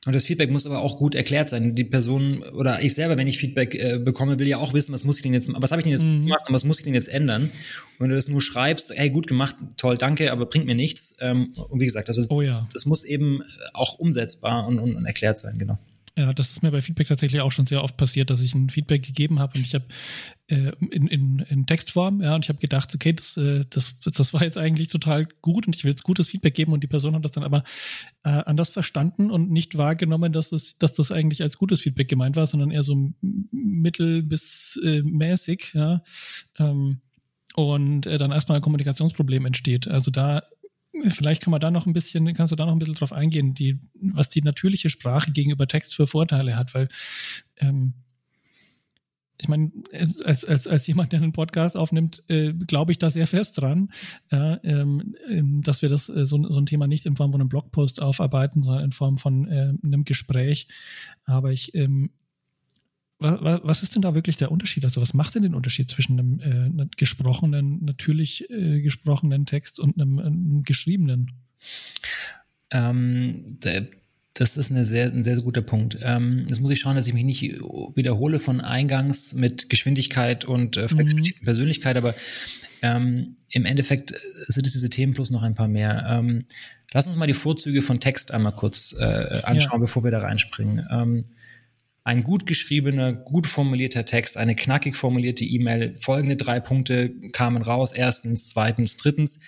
Und das Feedback muss aber auch gut erklärt sein. Die Person oder ich selber, wenn ich Feedback äh, bekomme, will ja auch wissen, was muss ich denn jetzt, was habe ich denn jetzt mhm. gemacht und was muss ich denn jetzt ändern? Und wenn du das nur schreibst, hey, gut gemacht, toll, danke, aber bringt mir nichts. Ähm, und wie gesagt, also oh ja. das muss eben auch umsetzbar und, und, und erklärt sein, genau. Ja, das ist mir bei Feedback tatsächlich auch schon sehr oft passiert, dass ich ein Feedback gegeben habe und ich habe äh, in, in, in Textform, ja, und ich habe gedacht, okay, das, äh, das, das war jetzt eigentlich total gut und ich will jetzt gutes Feedback geben und die Person hat das dann aber äh, anders verstanden und nicht wahrgenommen, dass, es, dass das eigentlich als gutes Feedback gemeint war, sondern eher so mittel bis äh, mäßig, ja. Ähm, und äh, dann erstmal ein Kommunikationsproblem entsteht. Also da vielleicht kann man da noch ein bisschen, kannst du da noch ein bisschen drauf eingehen, die, was die natürliche Sprache gegenüber Text für Vorteile hat, weil ähm, ich meine, als, als, als jemand, der einen Podcast aufnimmt, äh, glaube ich da sehr fest dran, äh, ähm, dass wir das äh, so, so ein Thema nicht in Form von einem Blogpost aufarbeiten, sondern in Form von äh, einem Gespräch. Aber ich ähm, was, was ist denn da wirklich der Unterschied? Also was macht denn den Unterschied zwischen einem äh, gesprochenen, natürlich äh, gesprochenen Text und einem, einem geschriebenen? Ähm, der, das ist eine sehr, ein sehr, sehr guter Punkt. Ähm, jetzt muss ich schauen, dass ich mich nicht wiederhole von eingangs mit Geschwindigkeit und äh, Flexibilität mhm. und Persönlichkeit, aber ähm, im Endeffekt sind es diese Themen plus noch ein paar mehr. Ähm, lass uns mal die Vorzüge von Text einmal kurz äh, anschauen, ja. bevor wir da reinspringen. Ähm, ein gut geschriebener, gut formulierter Text, eine knackig formulierte E-Mail, folgende drei Punkte kamen raus, erstens, zweitens, drittens,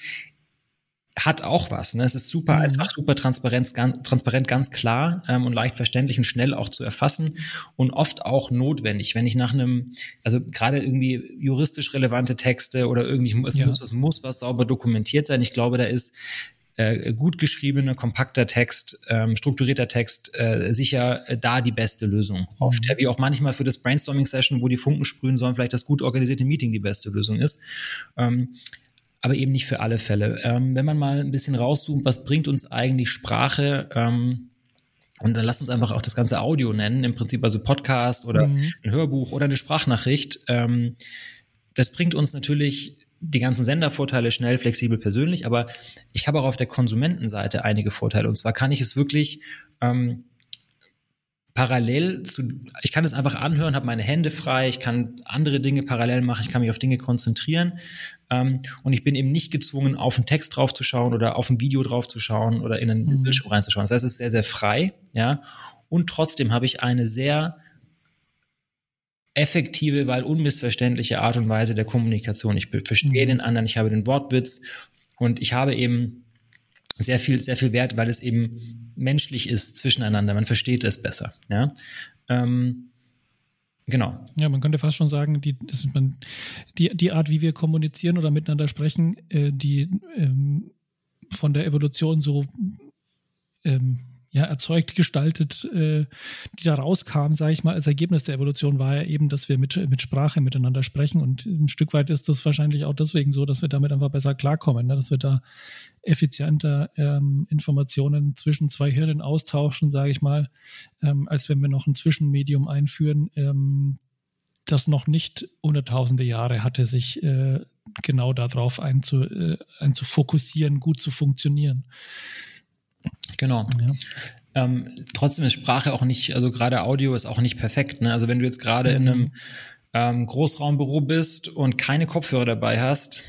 hat auch was. Ne? Es ist super mhm. einfach, super transparent, ganz, transparent, ganz klar ähm, und leicht verständlich und schnell auch zu erfassen und oft auch notwendig. Wenn ich nach einem, also gerade irgendwie juristisch relevante Texte oder irgendwie, es, ja. muss, es muss was sauber dokumentiert sein. Ich glaube, da ist äh, gut geschriebener, kompakter Text, ähm, strukturierter Text äh, sicher äh, da die beste Lösung. Mhm. Oft, ja, wie auch manchmal für das Brainstorming-Session, wo die Funken sprühen sollen, vielleicht das gut organisierte Meeting die beste Lösung ist. Ähm, aber eben nicht für alle Fälle. Ähm, wenn man mal ein bisschen rauszoomt, was bringt uns eigentlich Sprache? Ähm, und dann lasst uns einfach auch das ganze Audio nennen, im Prinzip also Podcast oder mhm. ein Hörbuch oder eine Sprachnachricht. Ähm, das bringt uns natürlich die ganzen Sendervorteile schnell, flexibel, persönlich, aber ich habe auch auf der Konsumentenseite einige Vorteile. Und zwar kann ich es wirklich ähm, parallel zu, ich kann es einfach anhören, habe meine Hände frei, ich kann andere Dinge parallel machen, ich kann mich auf Dinge konzentrieren ähm, und ich bin eben nicht gezwungen, auf einen Text draufzuschauen oder auf ein Video draufzuschauen oder in einen mhm. Bildschirm reinzuschauen. Das heißt, es ist sehr, sehr frei, ja. Und trotzdem habe ich eine sehr effektive, weil unmissverständliche Art und Weise der Kommunikation. Ich verstehe mhm. den anderen, ich habe den Wortwitz und ich habe eben sehr viel, sehr viel Wert, weil es eben menschlich ist zwischeneinander. Man versteht es besser. Ja. Ähm, genau. Ja, man könnte fast schon sagen, die, man, die, die Art, wie wir kommunizieren oder miteinander sprechen, äh, die ähm, von der Evolution so ähm, ja, erzeugt, gestaltet, äh, die da rauskam, sage ich mal, als Ergebnis der Evolution war ja eben, dass wir mit, mit Sprache miteinander sprechen. Und ein Stück weit ist das wahrscheinlich auch deswegen so, dass wir damit einfach besser klarkommen, ne? dass wir da effizienter ähm, Informationen zwischen zwei Hirnen austauschen, sage ich mal, ähm, als wenn wir noch ein Zwischenmedium einführen, ähm, das noch nicht hunderttausende Jahre hatte, sich äh, genau darauf einzu, äh, einzufokussieren, gut zu funktionieren. Genau. Ja. Ähm, trotzdem ist Sprache auch nicht, also gerade Audio ist auch nicht perfekt. Ne? Also wenn du jetzt gerade mhm. in einem ähm, Großraumbüro bist und keine Kopfhörer dabei hast,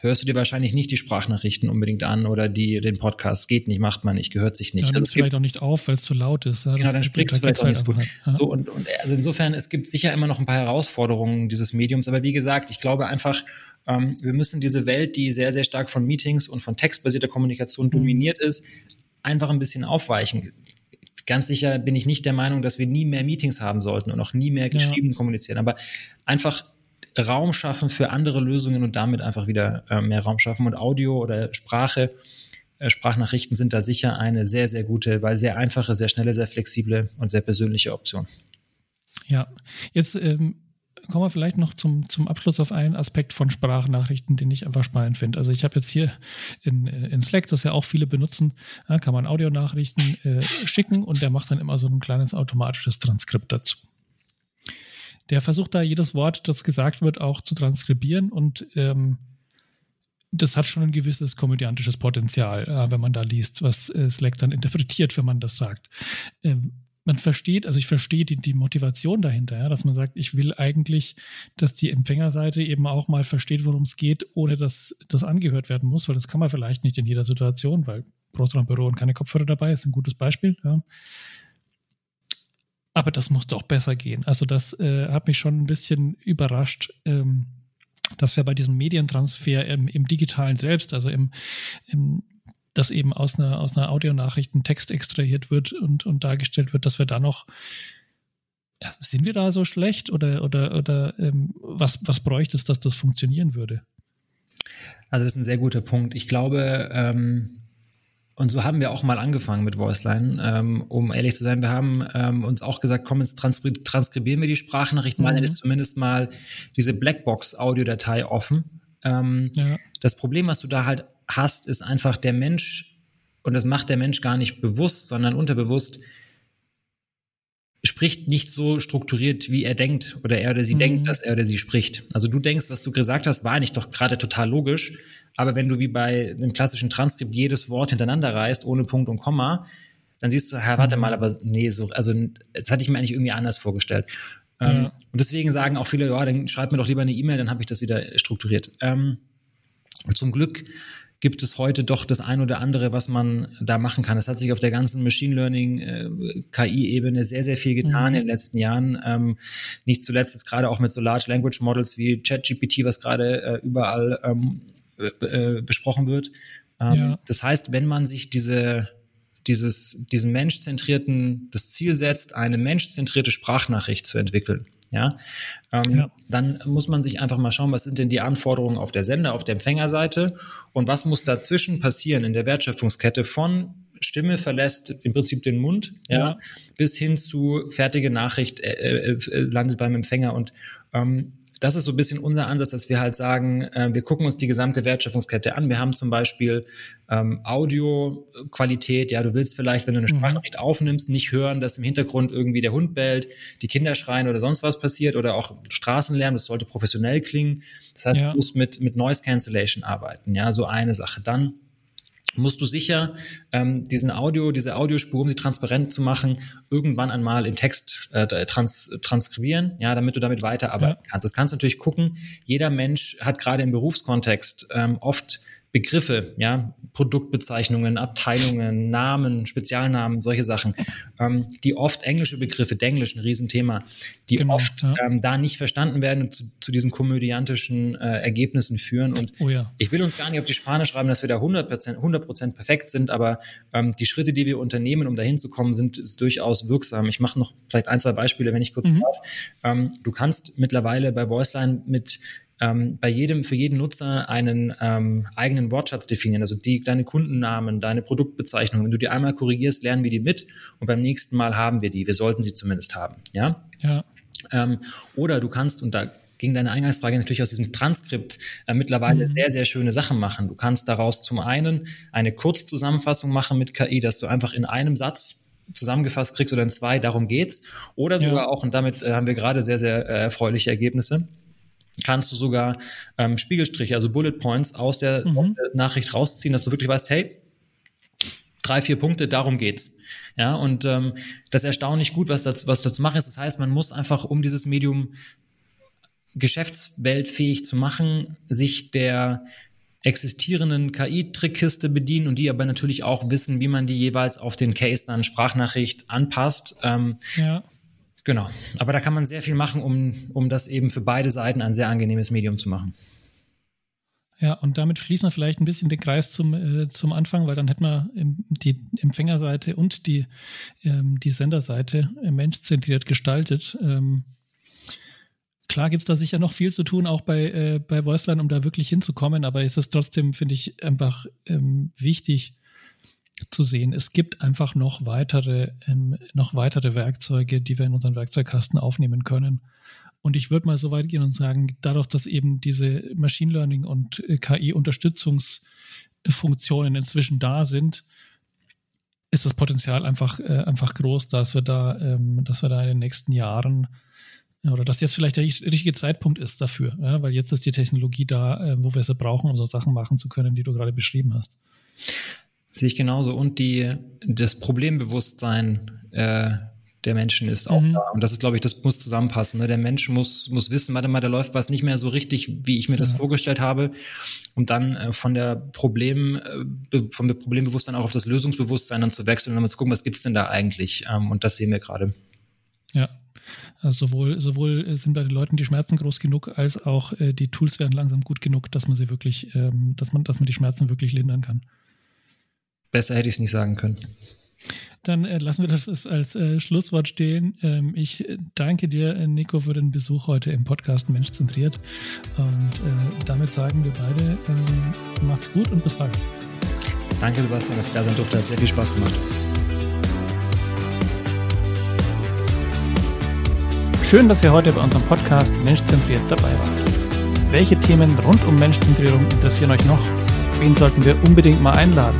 hörst du dir wahrscheinlich nicht die Sprachnachrichten unbedingt an oder die, den Podcast. Geht nicht, macht man nicht, gehört sich nicht. Ja, also es vielleicht auch nicht auf, weil es zu laut ist. Ja, genau, dann sprichst du vielleicht auch nicht so gut. Ja. So, und, und also insofern, es gibt sicher immer noch ein paar Herausforderungen dieses Mediums, aber wie gesagt, ich glaube einfach, ähm, wir müssen diese Welt, die sehr, sehr stark von Meetings und von textbasierter Kommunikation mhm. dominiert ist, einfach ein bisschen aufweichen. Ganz sicher bin ich nicht der Meinung, dass wir nie mehr Meetings haben sollten und auch nie mehr geschrieben ja. kommunizieren, aber einfach Raum schaffen für andere Lösungen und damit einfach wieder äh, mehr Raum schaffen. Und Audio oder Sprache, äh, Sprachnachrichten sind da sicher eine sehr, sehr gute, weil sehr einfache, sehr schnelle, sehr flexible und sehr persönliche Option. Ja, jetzt ähm, kommen wir vielleicht noch zum, zum Abschluss auf einen Aspekt von Sprachnachrichten, den ich einfach spannend finde. Also ich habe jetzt hier in, in Slack, das ja auch viele benutzen, ja, kann man Audionachrichten äh, schicken und der macht dann immer so ein kleines automatisches Transkript dazu. Der versucht da jedes Wort, das gesagt wird, auch zu transkribieren und ähm, das hat schon ein gewisses komödiantisches Potenzial, äh, wenn man da liest, was äh, Slack dann interpretiert, wenn man das sagt. Ähm, man versteht, also ich verstehe die, die Motivation dahinter, ja, dass man sagt, ich will eigentlich, dass die Empfängerseite eben auch mal versteht, worum es geht, ohne dass das angehört werden muss, weil das kann man vielleicht nicht in jeder Situation, weil Großraumbüro und keine Kopfhörer dabei ist ein gutes Beispiel. Ja. Aber das muss doch besser gehen. Also das äh, hat mich schon ein bisschen überrascht. Ähm, dass wir bei diesem Medientransfer im, im digitalen selbst, also im, im dass eben aus einer, aus einer Audionachricht ein Text extrahiert wird und, und dargestellt wird, dass wir da noch, sind wir da so schlecht oder, oder, oder ähm, was, was bräuchte es, dass das funktionieren würde? Also das ist ein sehr guter Punkt. Ich glaube, ähm, und so haben wir auch mal angefangen mit Voiceline, ähm, um ehrlich zu sein. Wir haben ähm, uns auch gesagt, komm, jetzt transkri transkribieren wir die Sprachnachricht mal, mhm. dann ist zumindest mal diese Blackbox-Audiodatei offen. Ähm, ja. Das Problem, was du da halt hast, ist einfach der Mensch, und das macht der Mensch gar nicht bewusst, sondern unterbewusst, spricht nicht so strukturiert, wie er denkt oder er oder sie mhm. denkt, dass er oder sie spricht. Also du denkst, was du gesagt hast, war eigentlich doch gerade total logisch, aber wenn du wie bei einem klassischen Transkript jedes Wort hintereinander reißt, ohne Punkt und Komma, dann siehst du, Herr, warte mhm. mal, aber nee, so, also das hatte ich mir eigentlich irgendwie anders vorgestellt. Ja. Ähm, und deswegen sagen auch viele, ja, dann schreib mir doch lieber eine E-Mail, dann habe ich das wieder strukturiert. Ähm, zum Glück gibt es heute doch das ein oder andere, was man da machen kann. Es hat sich auf der ganzen Machine Learning äh, KI-Ebene sehr, sehr viel getan mhm. in den letzten Jahren. Ähm, nicht zuletzt jetzt gerade auch mit so Large Language Models wie ChatGPT, was gerade äh, überall ähm, äh, besprochen wird. Ähm, ja. Das heißt, wenn man sich diese dieses, diesen menschzentrierten, das Ziel setzt, eine menschzentrierte Sprachnachricht zu entwickeln, ja, ähm, ja, dann muss man sich einfach mal schauen, was sind denn die Anforderungen auf der Sender, auf der Empfängerseite und was muss dazwischen passieren in der Wertschöpfungskette von Stimme verlässt im Prinzip den Mund, ja, ja. bis hin zu fertige Nachricht äh, äh, äh landet beim Empfänger und ähm, das ist so ein bisschen unser Ansatz, dass wir halt sagen, äh, wir gucken uns die gesamte Wertschöpfungskette an. Wir haben zum Beispiel ähm, Audioqualität. Ja, du willst vielleicht, wenn du eine mhm. Sprachnachricht aufnimmst, nicht hören, dass im Hintergrund irgendwie der Hund bellt, die Kinder schreien oder sonst was passiert oder auch Straßenlärm. Das sollte professionell klingen. Das heißt, ja. du musst mit, mit Noise Cancellation arbeiten. Ja, so eine Sache. Dann musst du sicher ähm, diesen Audio, diese Audiospur, um sie transparent zu machen, irgendwann einmal in Text äh, trans transkribieren, ja, damit du damit weiterarbeiten ja. kannst. Das kannst du natürlich gucken. Jeder Mensch hat gerade im Berufskontext ähm, oft Begriffe, ja, Produktbezeichnungen, Abteilungen, Namen, Spezialnamen, solche Sachen, ähm, die oft englische Begriffe, Denglisch ein Riesenthema, die genau, oft ja. ähm, da nicht verstanden werden und zu, zu diesen komödiantischen äh, Ergebnissen führen. Und oh ja. ich will uns gar nicht auf die Fahne schreiben, dass wir da 100%, 100 perfekt sind, aber ähm, die Schritte, die wir unternehmen, um dahin zu kommen, sind durchaus wirksam. Ich mache noch vielleicht ein, zwei Beispiele, wenn ich kurz mhm. darf. Ähm, du kannst mittlerweile bei Voiceline mit ähm, bei jedem, für jeden Nutzer einen ähm, eigenen Wortschatz definieren. Also die, deine Kundennamen, deine Produktbezeichnungen. Wenn du die einmal korrigierst, lernen wir die mit und beim nächsten Mal haben wir die. Wir sollten sie zumindest haben. Ja. Ja. Ähm, oder du kannst, und da ging deine Eingangsfrage natürlich aus diesem Transkript äh, mittlerweile mhm. sehr, sehr schöne Sachen machen. Du kannst daraus zum einen eine Kurzzusammenfassung machen mit KI, dass du einfach in einem Satz zusammengefasst kriegst oder in zwei, darum geht's. Oder sogar ja. auch, und damit äh, haben wir gerade sehr, sehr äh, erfreuliche Ergebnisse, kannst du sogar ähm, Spiegelstriche, also Bullet Points aus der, mhm. aus der Nachricht rausziehen, dass du wirklich weißt, hey, drei, vier Punkte, darum geht's. Ja, und ähm, das ist erstaunlich gut, was dazu, was dazu machen ist. Das heißt, man muss einfach, um dieses Medium geschäftsweltfähig zu machen, sich der existierenden KI-Trickkiste bedienen und die aber natürlich auch wissen, wie man die jeweils auf den Case dann Sprachnachricht anpasst. Ähm, ja. Genau. Aber da kann man sehr viel machen, um, um das eben für beide Seiten ein sehr angenehmes Medium zu machen. Ja, und damit schließen wir vielleicht ein bisschen den Kreis zum, äh, zum Anfang, weil dann hätten wir die Empfängerseite und die, ähm, die Senderseite äh, menschzentriert gestaltet. Ähm, klar gibt es da sicher noch viel zu tun, auch bei, äh, bei Voiceline, um da wirklich hinzukommen, aber es ist trotzdem, finde ich, einfach ähm, wichtig zu sehen. Es gibt einfach noch weitere, ähm, noch weitere Werkzeuge, die wir in unseren Werkzeugkasten aufnehmen können. Und ich würde mal so weit gehen und sagen, dadurch, dass eben diese Machine Learning und äh, KI-Unterstützungsfunktionen inzwischen da sind, ist das Potenzial einfach, äh, einfach groß, dass wir da, ähm, dass wir da in den nächsten Jahren oder dass jetzt vielleicht der richtige Zeitpunkt ist dafür, ja, weil jetzt ist die Technologie da, äh, wo wir sie brauchen, um so Sachen machen zu können, die du gerade beschrieben hast. Sehe ich genauso. Und die, das Problembewusstsein äh, der Menschen ist auch mhm. da. Und das ist, glaube ich, das muss zusammenpassen. Ne? Der Mensch muss, muss wissen, warte mal, da läuft was nicht mehr so richtig, wie ich mir das ja. vorgestellt habe. Und dann äh, von der Problem, äh, vom Problembewusstsein auch auf das Lösungsbewusstsein dann zu wechseln und dann zu gucken, was gibt's denn da eigentlich? Ähm, und das sehen wir gerade. Ja. Also sowohl, sowohl sind bei den Leuten die Schmerzen groß genug, als auch äh, die Tools werden langsam gut genug, dass man sie wirklich, ähm, dass man, dass man die Schmerzen wirklich lindern kann. Besser hätte ich es nicht sagen können. Dann äh, lassen wir das als äh, Schlusswort stehen. Ähm, ich danke dir, äh, Nico, für den Besuch heute im Podcast Mensch zentriert. Und äh, damit sagen wir beide, ähm, macht's gut und bis bald. Danke, Sebastian, dass ich da sein durfte. Hat sehr viel Spaß gemacht. Schön, dass ihr heute bei unserem Podcast Menschzentriert dabei wart. Welche Themen rund um Menschzentrierung interessieren euch noch? Wen sollten wir unbedingt mal einladen?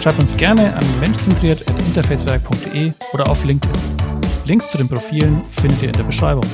Schreibt uns gerne an menschzentriert.interfacewerk.de oder auf LinkedIn. Links zu den Profilen findet ihr in der Beschreibung.